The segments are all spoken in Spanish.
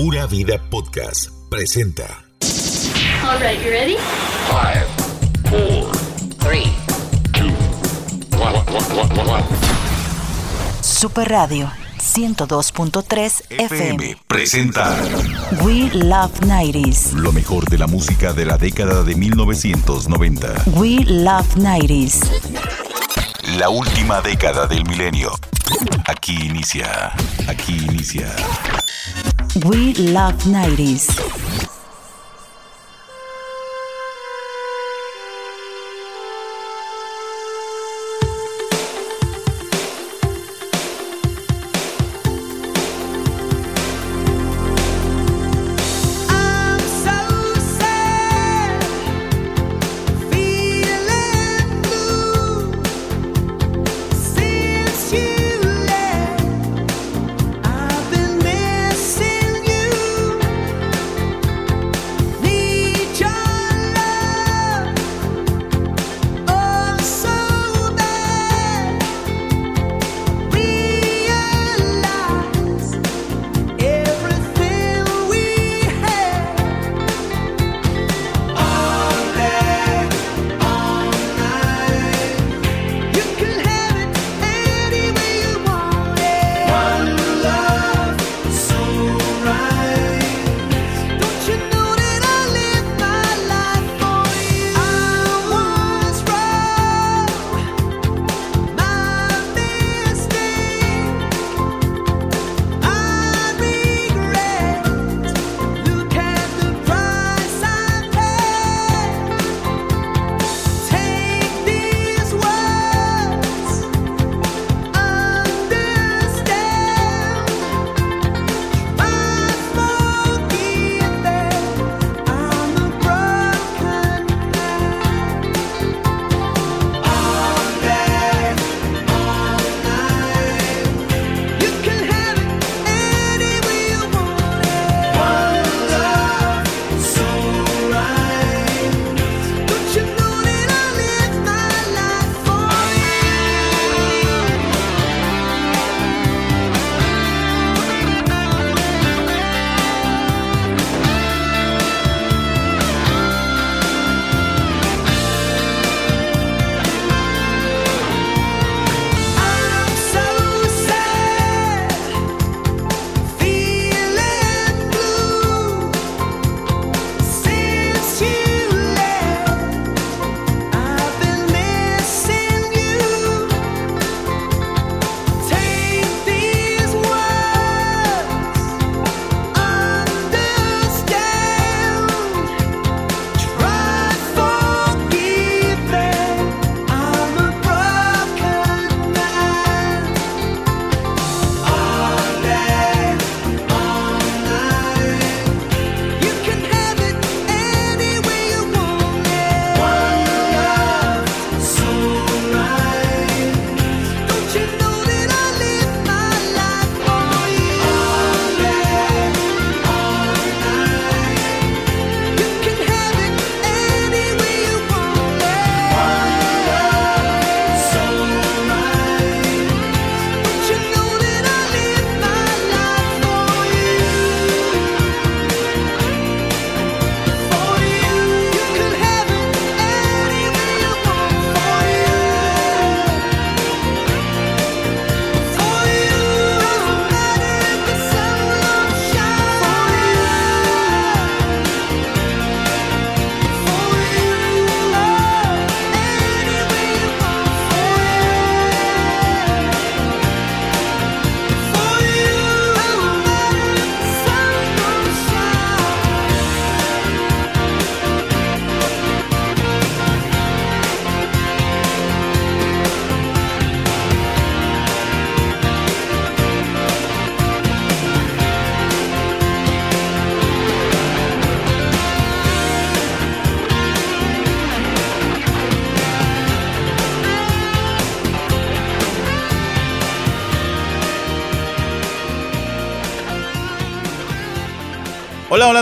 Pura Vida Podcast presenta. All right, you ready? Five, four, three, two, one, one, one, one, one. Super Radio 102.3 FM. presenta We Love 90s. lo mejor de la música de la década de 1990. We Love 90s. La última década del milenio. Aquí inicia. Aquí inicia. We Love 90s.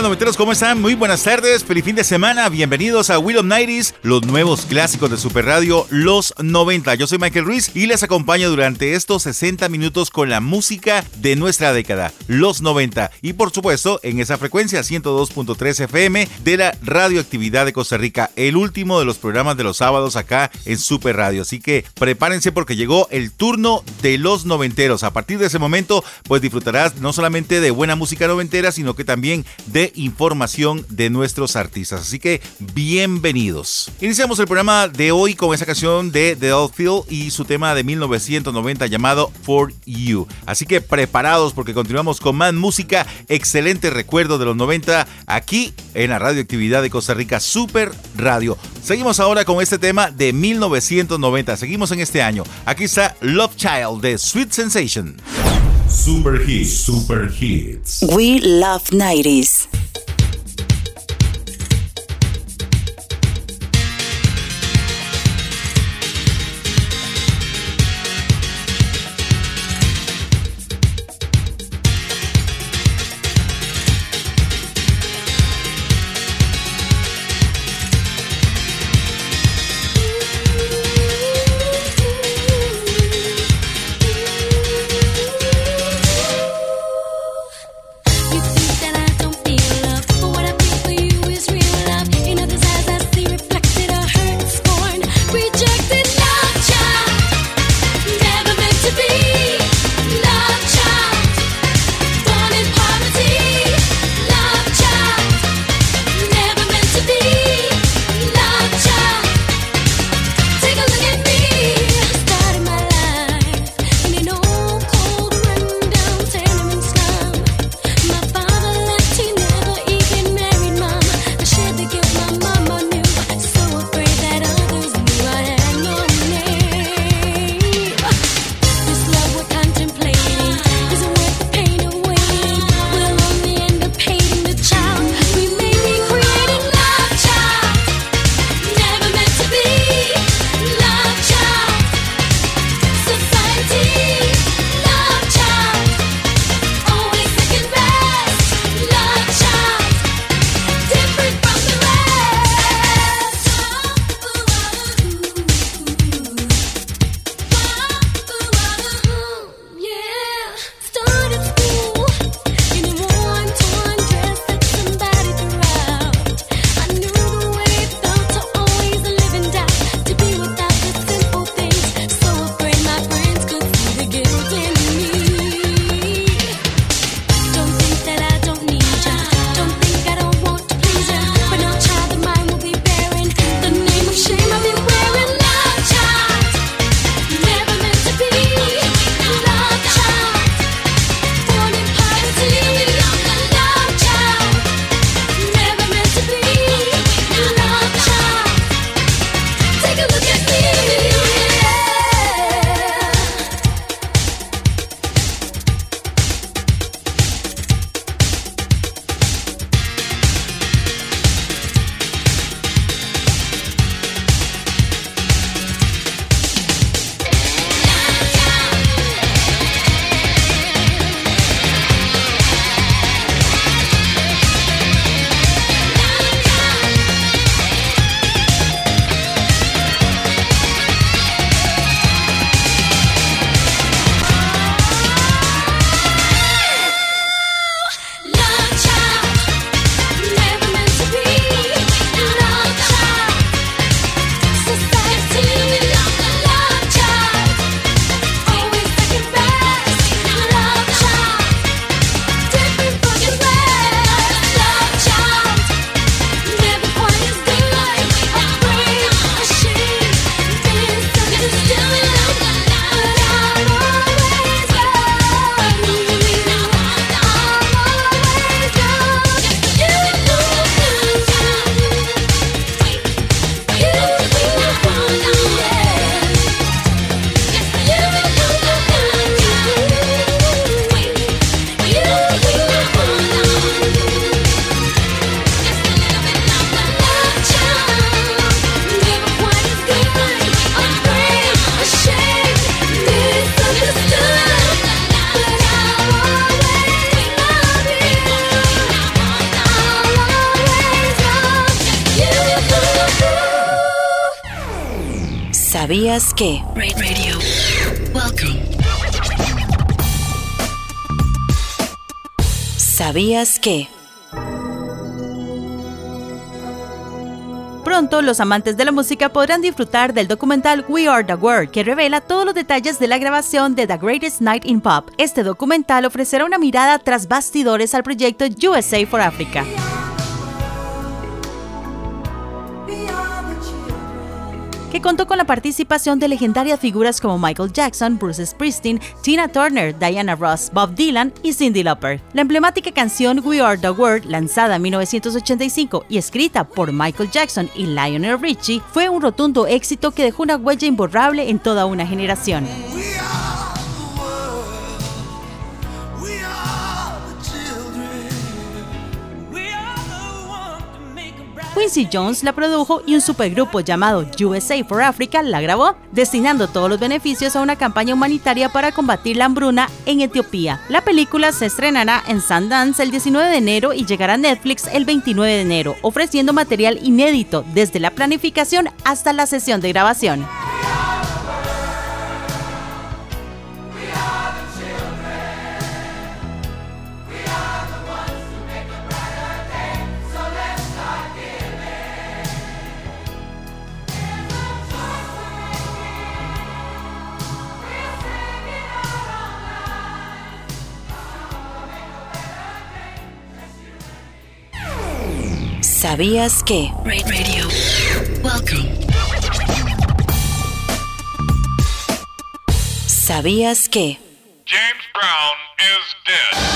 Noventeros, ¿cómo están? Muy buenas tardes, feliz fin de semana, bienvenidos a Will of Nighties, los nuevos clásicos de Super Radio, los 90. Yo soy Michael Ruiz y les acompaño durante estos 60 minutos con la música de nuestra década, los 90. Y por supuesto, en esa frecuencia 102.3 FM de la Radioactividad de Costa Rica, el último de los programas de los sábados acá en Super Radio. Así que prepárense porque llegó el turno de los noventeros. A partir de ese momento, pues disfrutarás no solamente de buena música noventera, sino que también de información de nuestros artistas. Así que bienvenidos. Iniciamos el programa de hoy con esa canción de The Outfield y su tema de 1990 llamado For You. Así que preparados porque continuamos con más música, excelente recuerdo de los 90 aquí en la radioactividad de Costa Rica Super Radio. Seguimos ahora con este tema de 1990. Seguimos en este año. Aquí está Love Child de Sweet Sensation. Super Hits, Super Hits. We Love 90s. ¿Sabías que? Radio. Welcome. ¿Sabías que? Pronto, los amantes de la música podrán disfrutar del documental We Are the World, que revela todos los detalles de la grabación de The Greatest Night in Pop. Este documental ofrecerá una mirada tras bastidores al proyecto USA for Africa. Contó con la participación de legendarias figuras como Michael Jackson, Bruce Springsteen, Tina Turner, Diana Ross, Bob Dylan y Cyndi Lauper. La emblemática canción We Are the World, lanzada en 1985 y escrita por Michael Jackson y Lionel Richie, fue un rotundo éxito que dejó una huella imborrable en toda una generación. Quincy Jones la produjo y un supergrupo llamado USA for Africa la grabó, destinando todos los beneficios a una campaña humanitaria para combatir la hambruna en Etiopía. La película se estrenará en Sundance el 19 de enero y llegará a Netflix el 29 de enero, ofreciendo material inédito desde la planificación hasta la sesión de grabación. ¿Sabías que? Radio. Welcome. ¿Sabías que? James Brown is dead.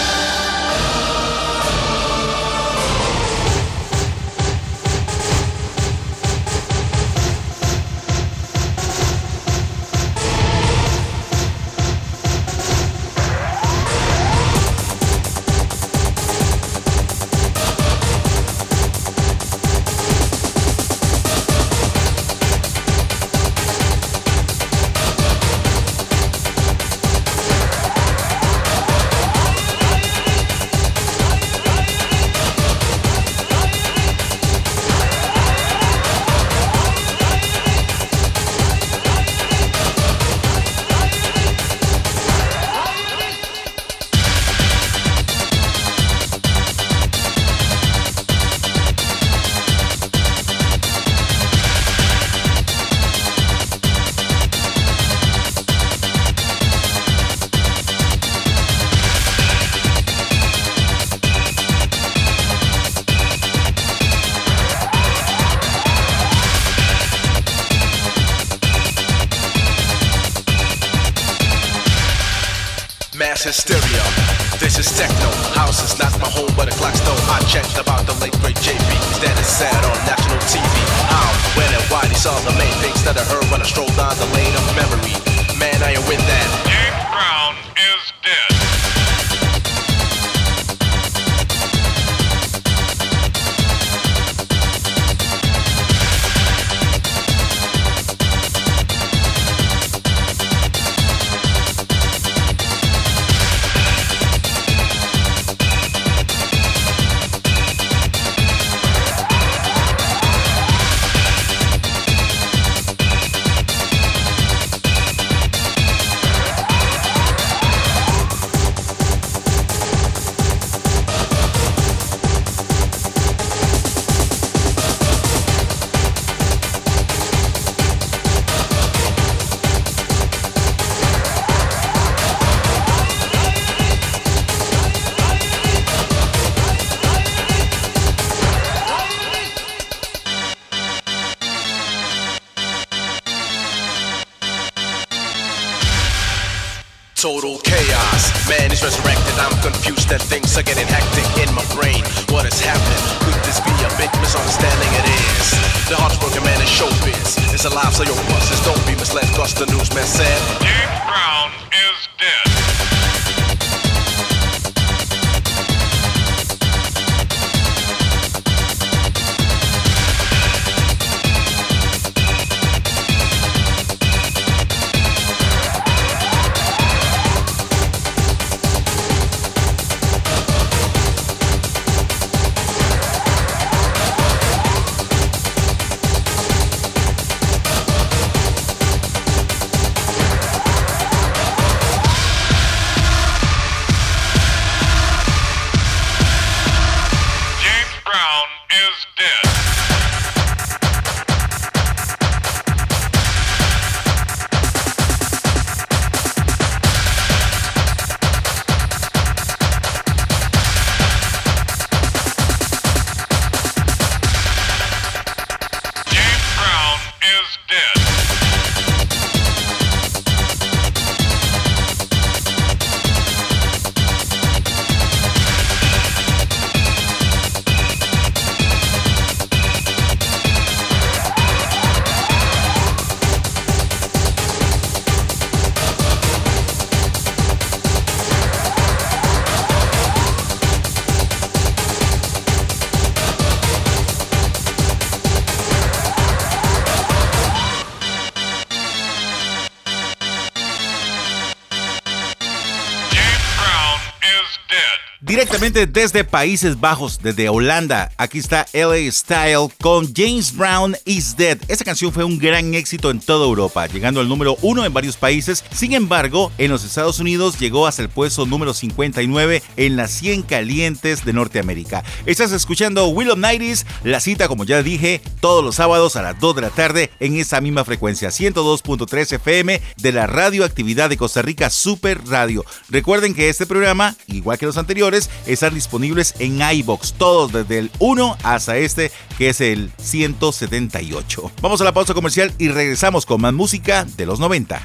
Desde Países Bajos, desde Holanda, aquí está LA Style con James Brown is Dead. Esta canción fue un gran éxito en toda Europa, llegando al número uno en varios países. Sin embargo, en los Estados Unidos llegó hasta el puesto número 59 en las 100 calientes de Norteamérica. Estás escuchando Will of Nighties, la cita, como ya dije, todos los sábados a las 2 de la tarde en esa misma frecuencia, 102.3 FM de la radioactividad de Costa Rica Super Radio. Recuerden que este programa, igual que los anteriores, están disponibles en iBox, todos desde el 1 hasta este que es el 178. Vamos a la pausa comercial y regresamos con más música de los 90.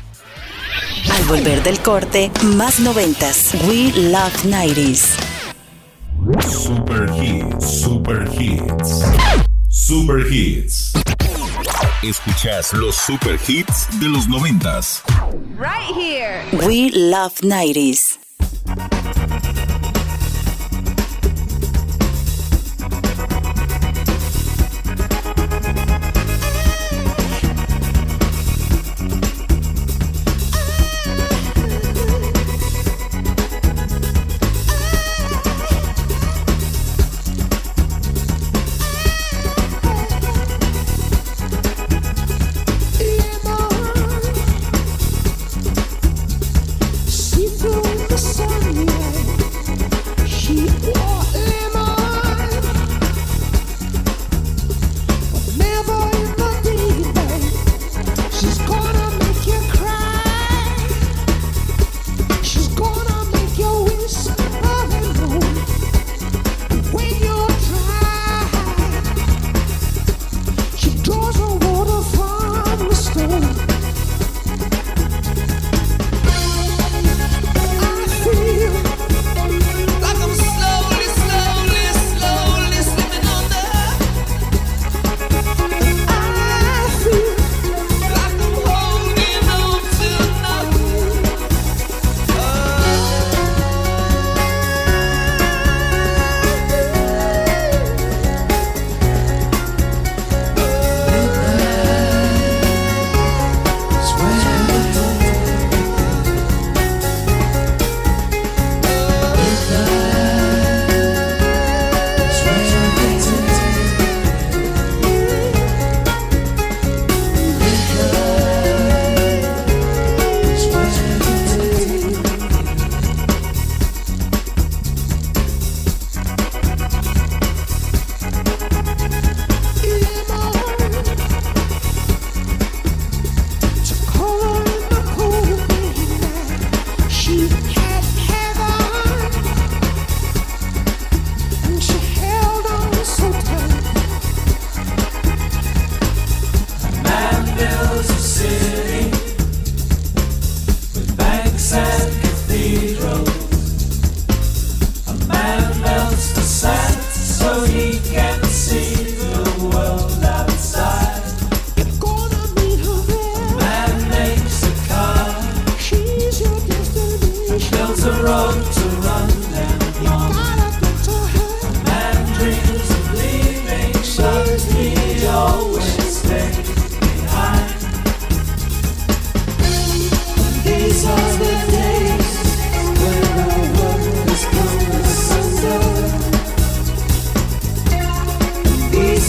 Al volver del corte, más noventas. We Love 90s. Super Hits, Super Hits. Super Hits. Escuchas los super hits de los noventas. We Love 90s.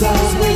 always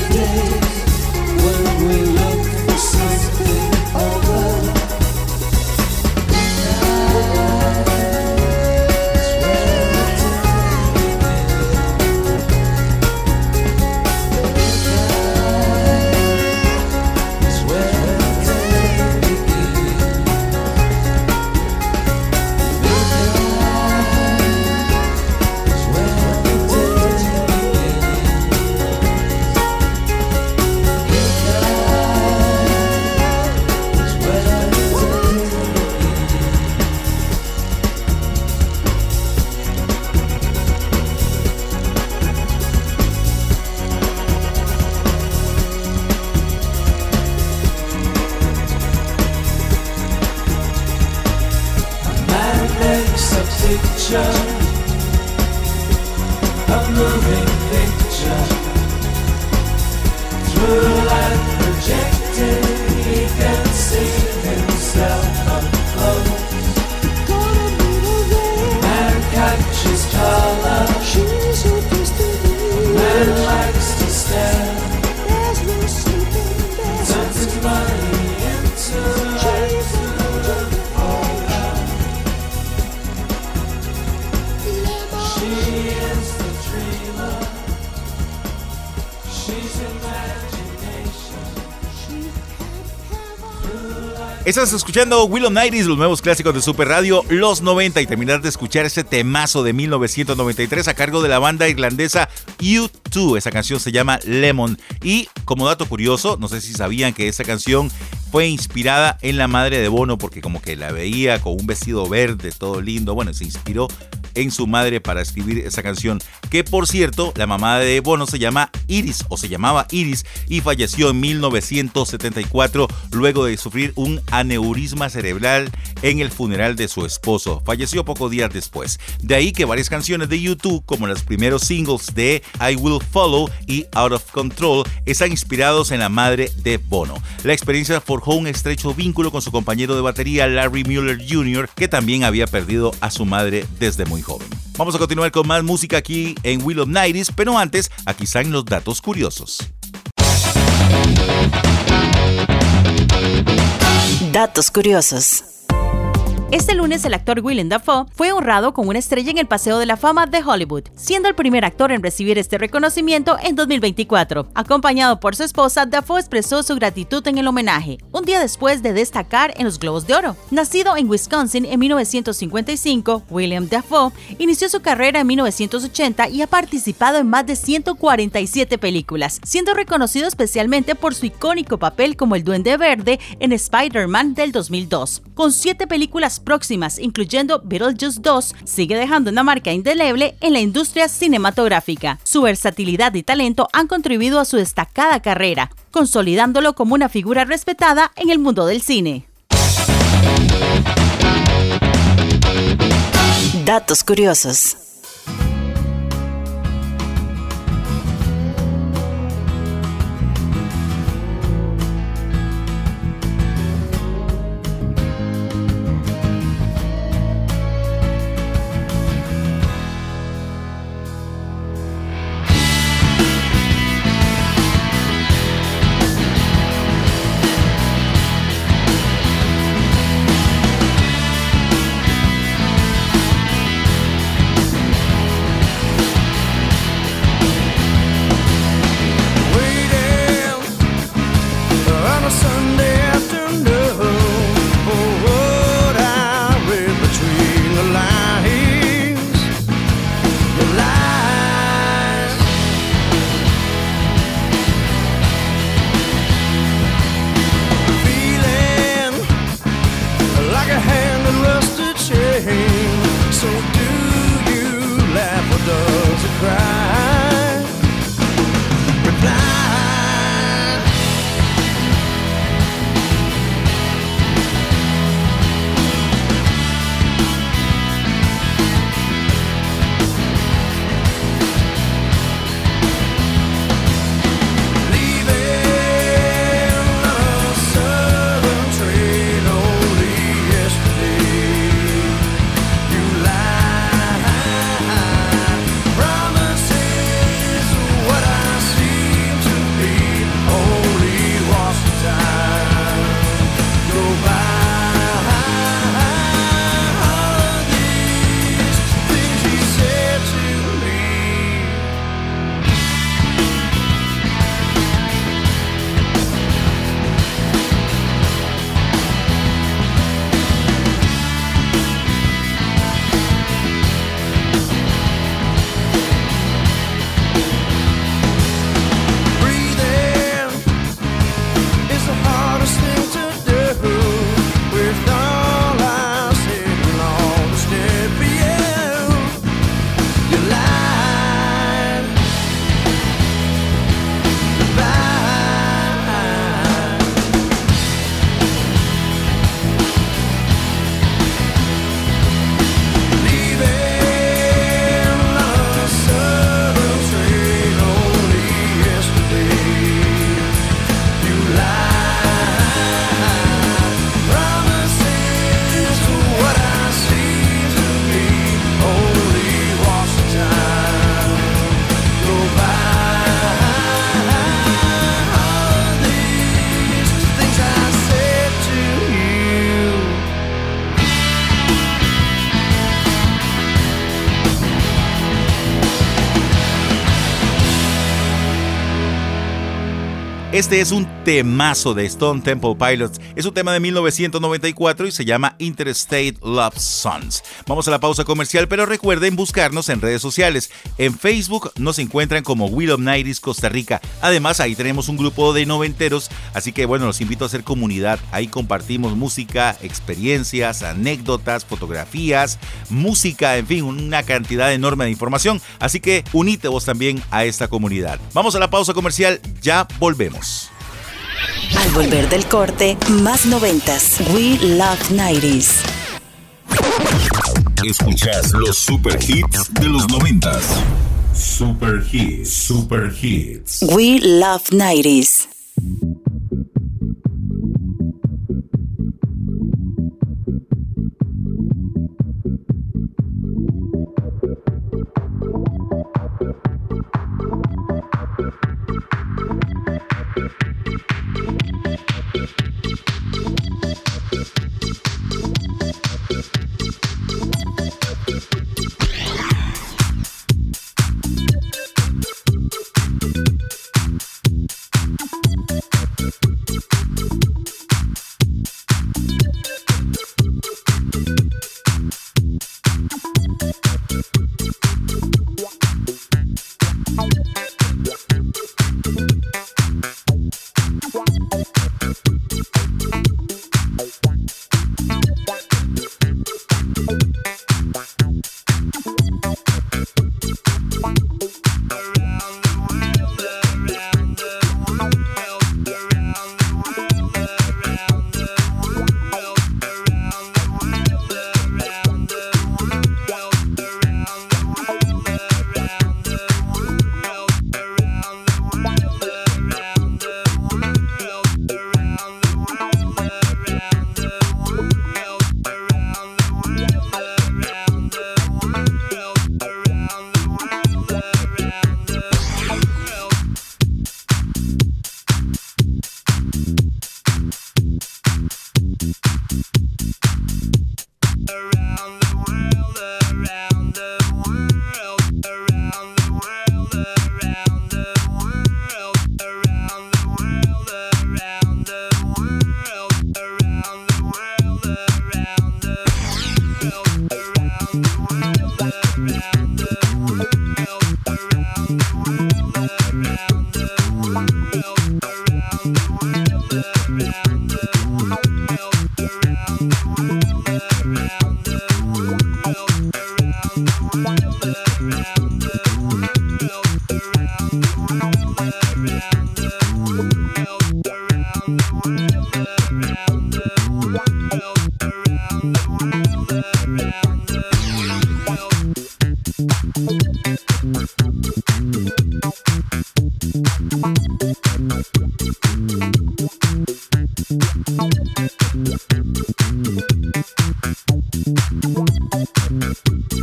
Estás escuchando Willow Nighties, los nuevos clásicos de Super Radio, los 90 y terminar de escuchar ese temazo de 1993 a cargo de la banda irlandesa U2. Esa canción se llama Lemon y como dato curioso, no sé si sabían que esa canción fue inspirada en la madre de Bono porque como que la veía con un vestido verde, todo lindo. Bueno, se inspiró en su madre para escribir esa canción. Que por cierto, la mamá de Bono se llama Iris o se llamaba Iris y falleció en 1974 luego de sufrir un aneurisma cerebral en el funeral de su esposo. Falleció pocos días después. De ahí que varias canciones de YouTube, como los primeros singles de I Will Follow y Out of Control, están inspirados en la madre de Bono. La experiencia forjó un estrecho vínculo con su compañero de batería Larry Mueller Jr., que también había perdido a su madre desde muy joven. Vamos a continuar con más música aquí en Will of Nighties, pero antes, aquí están los datos curiosos. Datos curiosos. Este lunes el actor Willem Dafoe fue honrado con una estrella en el Paseo de la Fama de Hollywood, siendo el primer actor en recibir este reconocimiento en 2024. Acompañado por su esposa, Dafoe expresó su gratitud en el homenaje, un día después de destacar en los Globos de Oro. Nacido en Wisconsin en 1955, William Dafoe inició su carrera en 1980 y ha participado en más de 147 películas, siendo reconocido especialmente por su icónico papel como el Duende Verde en Spider-Man del 2002. Con siete películas próximas, incluyendo Beetlejuice 2, sigue dejando una marca indeleble en la industria cinematográfica. Su versatilidad y talento han contribuido a su destacada carrera, consolidándolo como una figura respetada en el mundo del cine. Datos curiosos. Este es un temazo de Stone Temple Pilots. Es un tema de 1994 y se llama Interstate Love Songs. Vamos a la pausa comercial, pero recuerden buscarnos en redes sociales. En Facebook nos encuentran como Will of Nighties Costa Rica. Además, ahí tenemos un grupo de noventeros, así que bueno, los invito a hacer comunidad. Ahí compartimos música, experiencias, anécdotas, fotografías, música, en fin, una cantidad enorme de información. Así que unite vos también a esta comunidad. Vamos a la pausa comercial, ya volvemos. Al volver del corte, más noventas. We Love 90s. Escuchas los super hits de los noventas. Super hits, super hits. We Love 90s.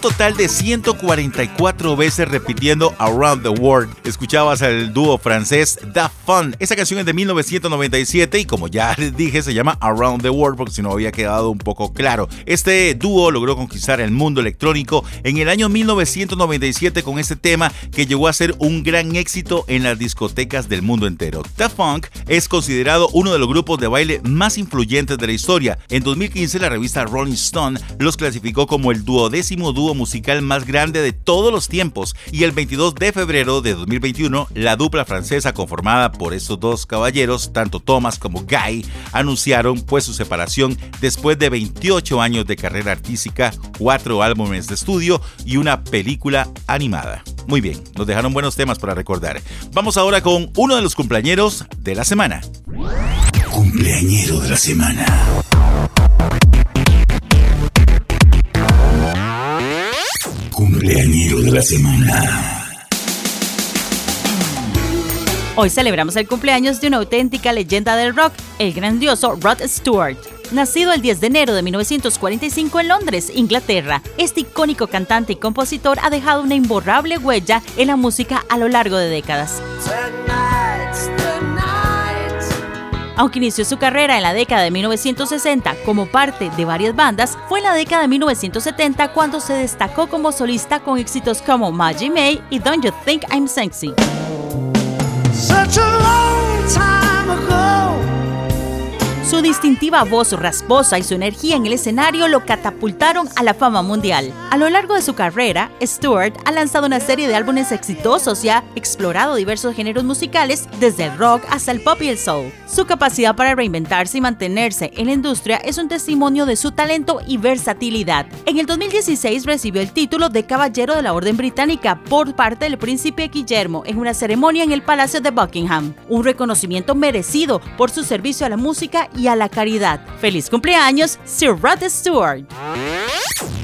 total de 144 veces repitiendo Around the World. Escuchabas al dúo francés Da Fun. Esa canción es de 1997 y como ya les dije se llama Around the World porque si no había quedado un poco claro. Este dúo logró conquistar el mundo electrónico en el año 1997 con este tema que llegó a ser un gran éxito en las discotecas del mundo entero. Da Funk es considerado uno de los grupos de baile más influyentes de la historia. En 2015 la revista Rolling Stone los clasificó como el duodécimo dúo musical más grande de todos los tiempos y el 22 de febrero de 2021 la dupla francesa conformada por estos dos caballeros, tanto Thomas como Guy, anunciaron pues su separación después de 28 años de carrera artística, cuatro álbumes de estudio y una película animada. Muy bien, nos dejaron buenos temas para recordar. Vamos ahora con uno de los cumpleañeros de la semana. Cumpleañero de la semana. Cumpleañero de la semana. Hoy celebramos el cumpleaños de una auténtica leyenda del rock, el grandioso Rod Stewart. Nacido el 10 de enero de 1945 en Londres, Inglaterra, este icónico cantante y compositor ha dejado una imborrable huella en la música a lo largo de décadas. Aunque inició su carrera en la década de 1960 como parte de varias bandas, fue en la década de 1970 cuando se destacó como solista con éxitos como Maggie May y Don't You Think I'm Sexy. Su distintiva voz rasposa y su energía en el escenario lo catapultaron a la fama mundial. A lo largo de su carrera, Stewart ha lanzado una serie de álbumes exitosos y ha explorado diversos géneros musicales, desde el rock hasta el pop y el soul. Su capacidad para reinventarse y mantenerse en la industria es un testimonio de su talento y versatilidad. En el 2016 recibió el título de Caballero de la Orden Británica por parte del príncipe Guillermo en una ceremonia en el Palacio de Buckingham, un reconocimiento merecido por su servicio a la música y a la caridad. ¡Feliz cumpleaños, Sir Rod Stewart!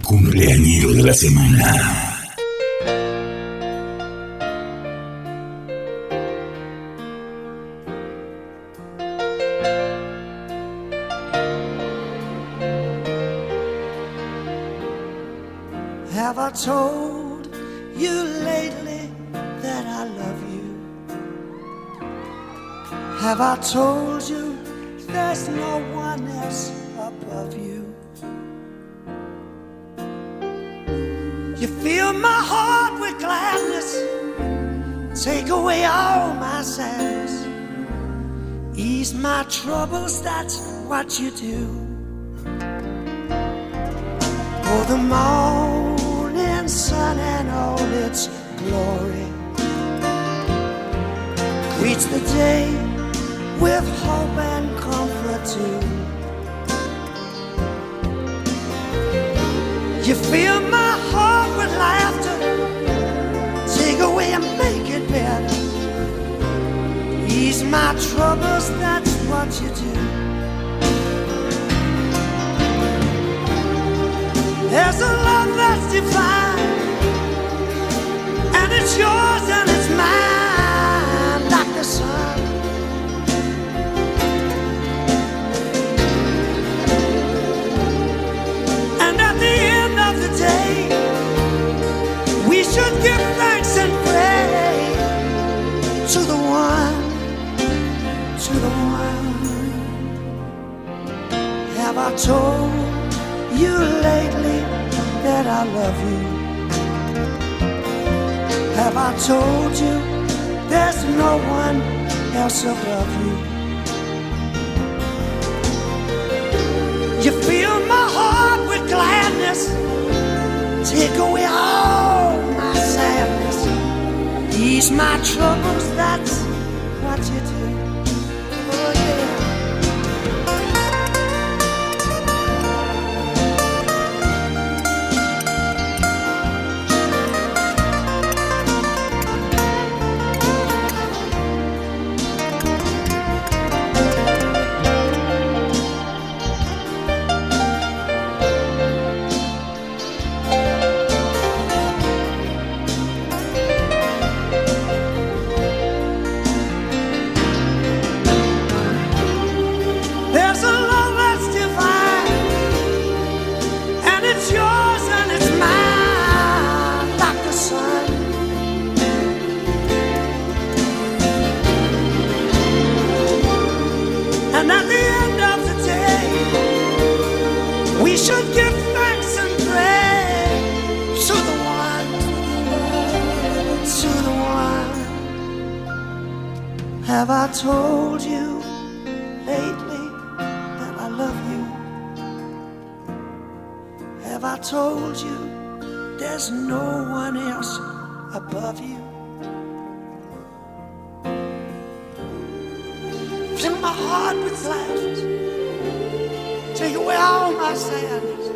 Cumpleañero de la semana. Have I told you lately that I love you? Have I told you there's no one else above you? You fill my heart with gladness, take away all my sadness, ease my troubles, that's what you do. For the morning sun and all its glory greets the day with hope too. You fill my heart with laughter, take away and make it better. Ease my troubles, that's what you do. There's a love that's divine, and it's yours and should give thanks and pray to the one, to the one. Have I told you lately that I love you? Have I told you there's no one else above you? You fill my heart with gladness, take away all ease my troubles, that's Have I told you lately that I love you? Have I told you there's no one else above you? Fill my heart with love, Take away all my sadness.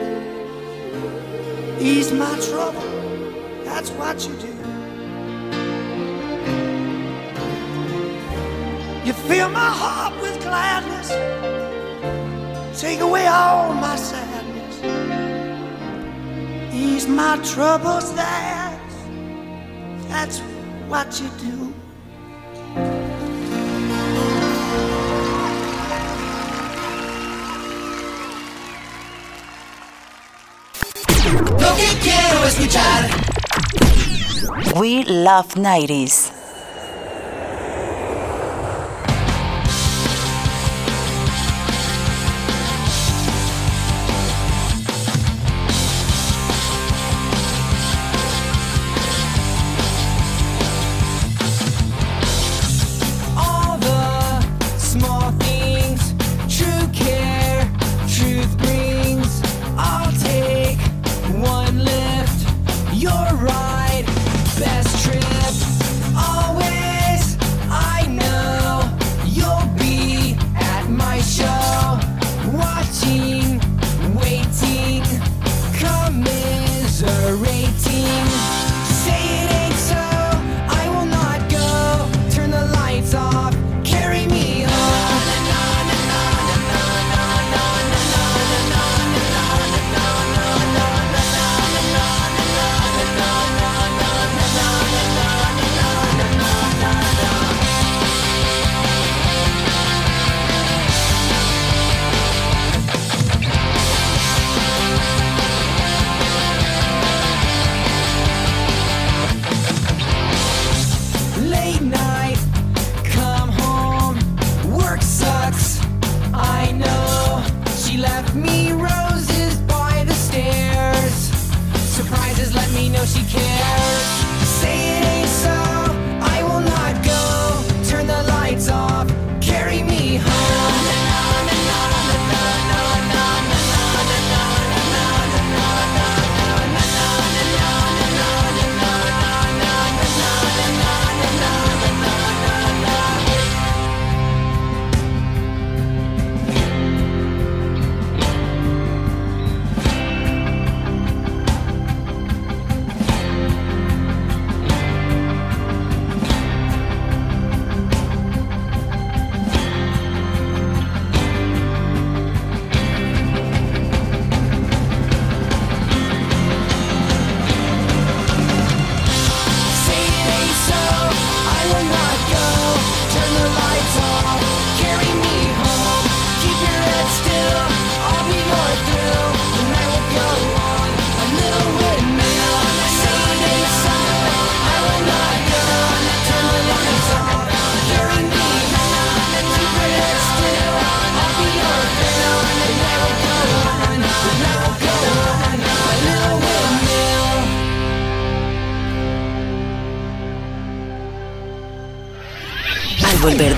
Ease my trouble. That's what you do. You fill my heart with gladness, take away all my sadness, ease my troubles. That's that's what you do. We love 90s.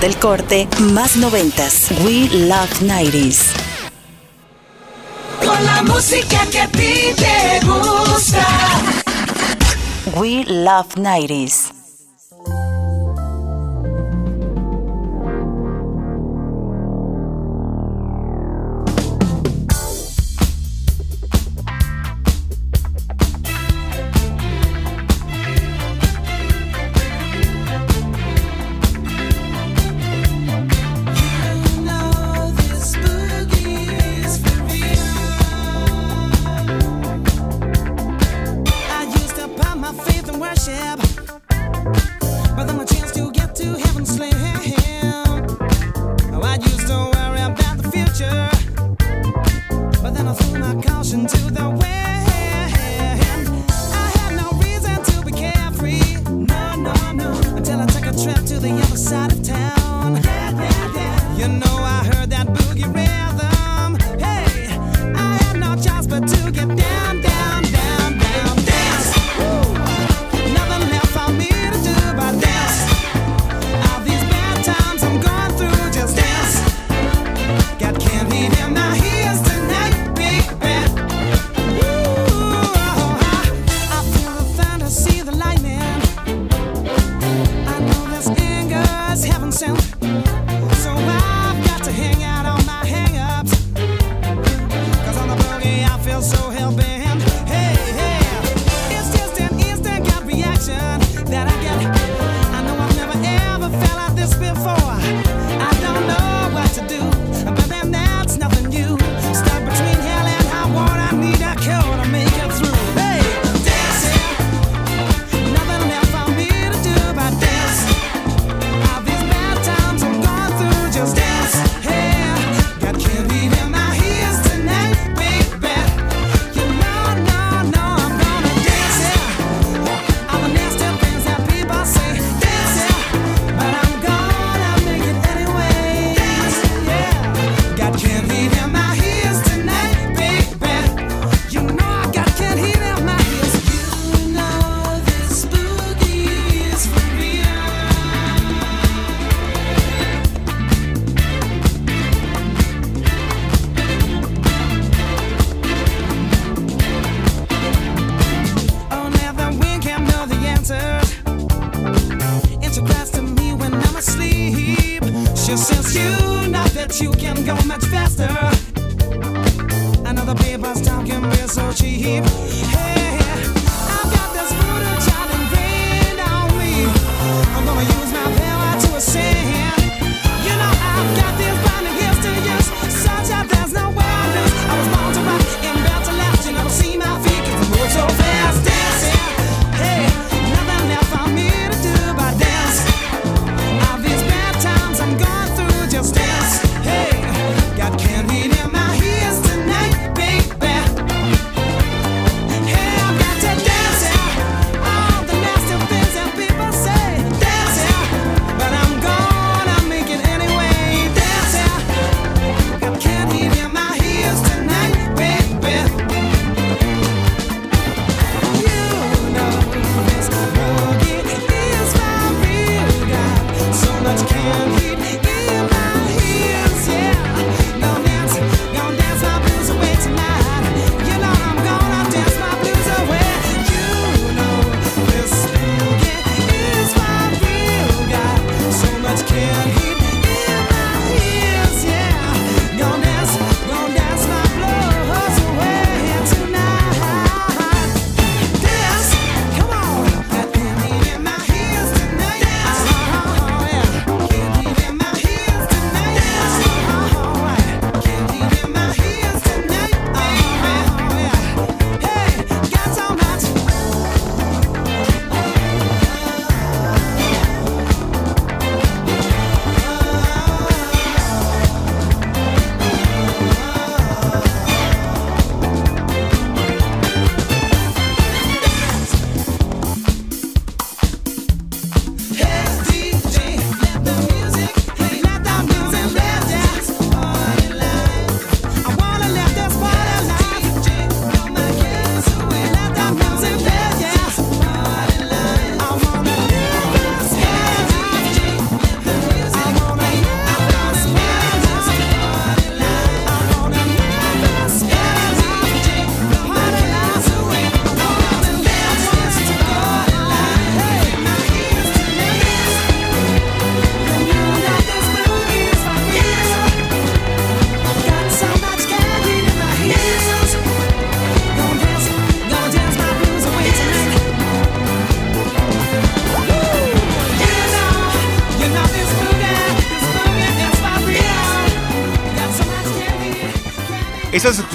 del corte, más noventas. We Love 90s. Con la música que a ti te gusta. We Love 90s.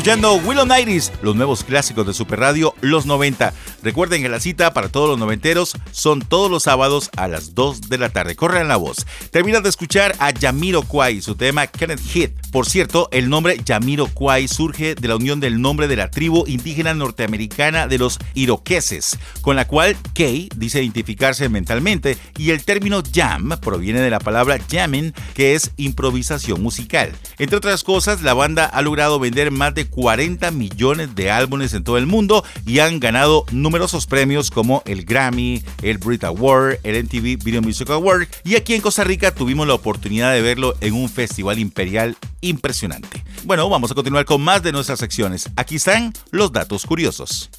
Escuchando Willow Nighties, los nuevos clásicos de Super Radio Los 90. Recuerden que la cita para todos los noventeros son todos los sábados a las 2 de la tarde. Corran la voz. Terminas de escuchar a Yamiro Kwai, su tema Kenneth Hit. Por cierto, el nombre Yamiro Kwai surge de la unión del nombre de la tribu indígena norteamericana de los iroqueses, con la cual Kay dice identificarse mentalmente, y el término jam proviene de la palabra jamming, que es improvisación musical. Entre otras cosas, la banda ha logrado vender más de 40 millones de álbumes en todo el mundo y han ganado numerosos premios como el Grammy, el Brit Award, el MTV Video Music Award y aquí en Costa Rica tuvimos la oportunidad de verlo en un festival imperial impresionante. Bueno, vamos a continuar con más de nuestras secciones. Aquí están los datos curiosos.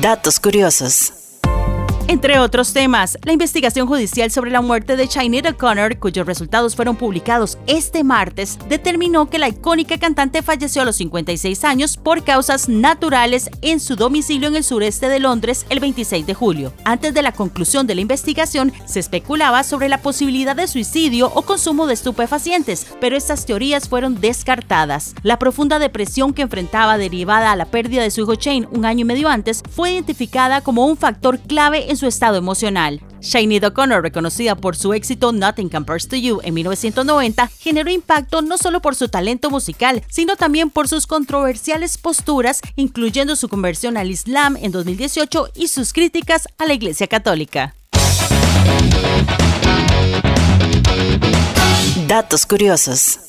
Datos curiosos. Entre otros temas, la investigación judicial sobre la muerte de Sinead O'Connor, cuyos resultados fueron publicados este martes, determinó que la icónica cantante falleció a los 56 años por causas naturales en su domicilio en el sureste de Londres el 26 de julio. Antes de la conclusión de la investigación, se especulaba sobre la posibilidad de suicidio o consumo de estupefacientes, pero estas teorías fueron descartadas. La profunda depresión que enfrentaba derivada a la pérdida de su hijo Shane un año y medio antes fue identificada como un factor clave en su estado emocional. O'Connor, reconocida por su éxito Nothing Compares to You en 1990, generó impacto no solo por su talento musical, sino también por sus controversiales posturas, incluyendo su conversión al Islam en 2018 y sus críticas a la Iglesia Católica. Datos curiosos.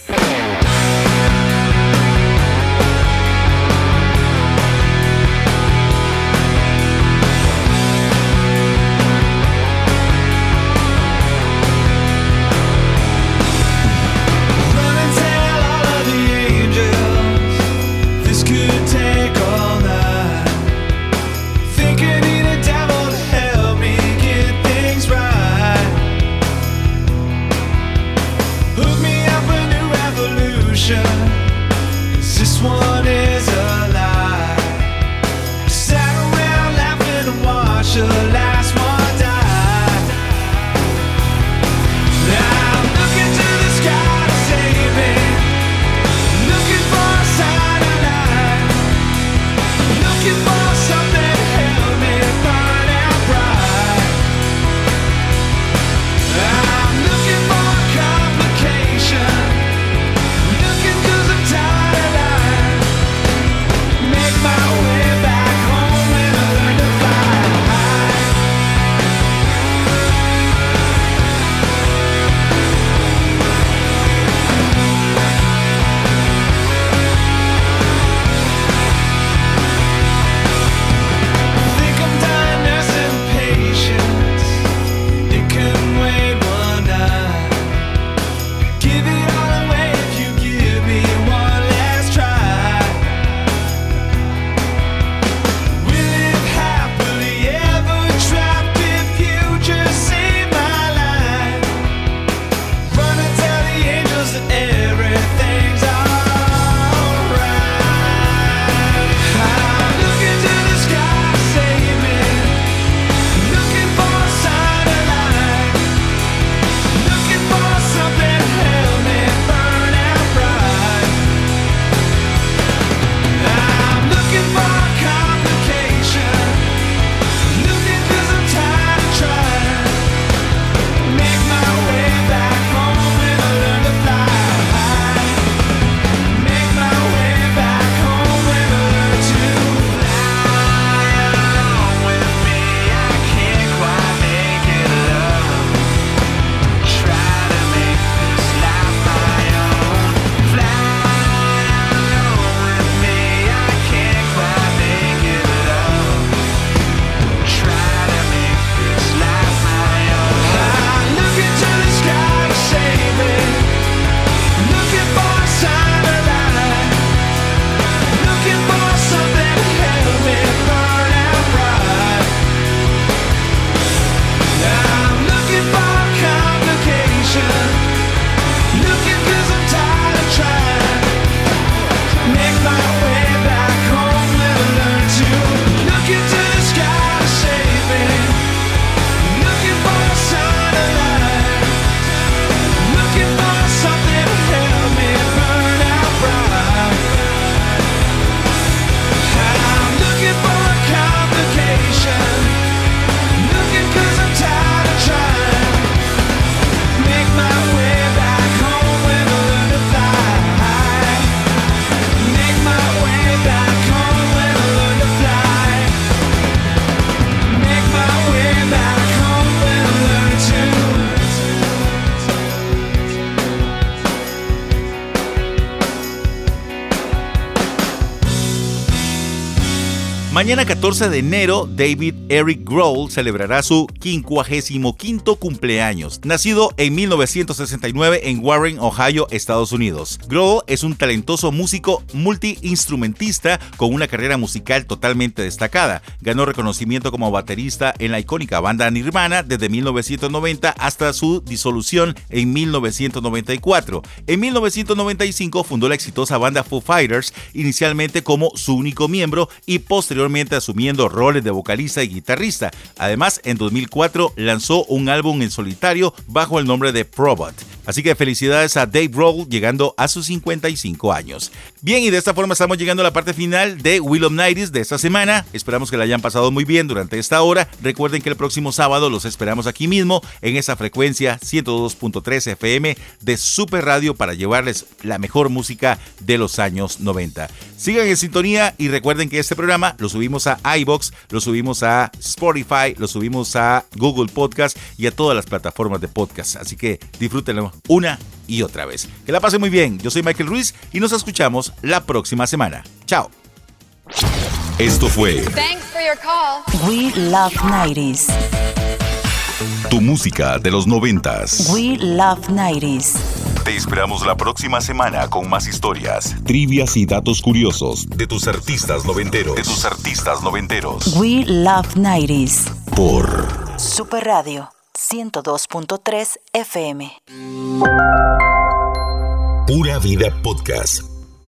Mañana 14 de enero, David Eric Grohl celebrará su 55 cumpleaños. Nacido en 1969 en Warren, Ohio, Estados Unidos. Grohl es un talentoso músico multiinstrumentista con una carrera musical totalmente destacada. Ganó reconocimiento como baterista en la icónica banda Nirvana desde 1990 hasta su disolución en 1994. En 1995 fundó la exitosa banda Foo Fighters, inicialmente como su único miembro y posteriormente asumiendo roles de vocalista y Además, en 2004 lanzó un álbum en solitario bajo el nombre de Probot. Así que felicidades a Dave Grohl llegando a sus 55 años. Bien, y de esta forma estamos llegando a la parte final de Will of de esta semana. Esperamos que la hayan pasado muy bien durante esta hora. Recuerden que el próximo sábado los esperamos aquí mismo en esa frecuencia 102.3 FM de Super Radio para llevarles la mejor música de los años 90. Sigan en sintonía y recuerden que este programa lo subimos a iBox, lo subimos a Spotify, lo subimos a Google Podcast y a todas las plataformas de podcast. Así que disfrútenlo una y otra vez. Que la pasen muy bien. Yo soy Michael Ruiz y nos escuchamos la próxima semana. Chao. Esto fue Thanks for your call. We Love 90s. tu música de los noventas. We Love 90s. Te esperamos la próxima semana con más historias, trivias y datos curiosos de tus artistas noventeros. De tus artistas noventeros. We Love 90s. Por Super Radio 102.3 FM. Pura Vida Podcast.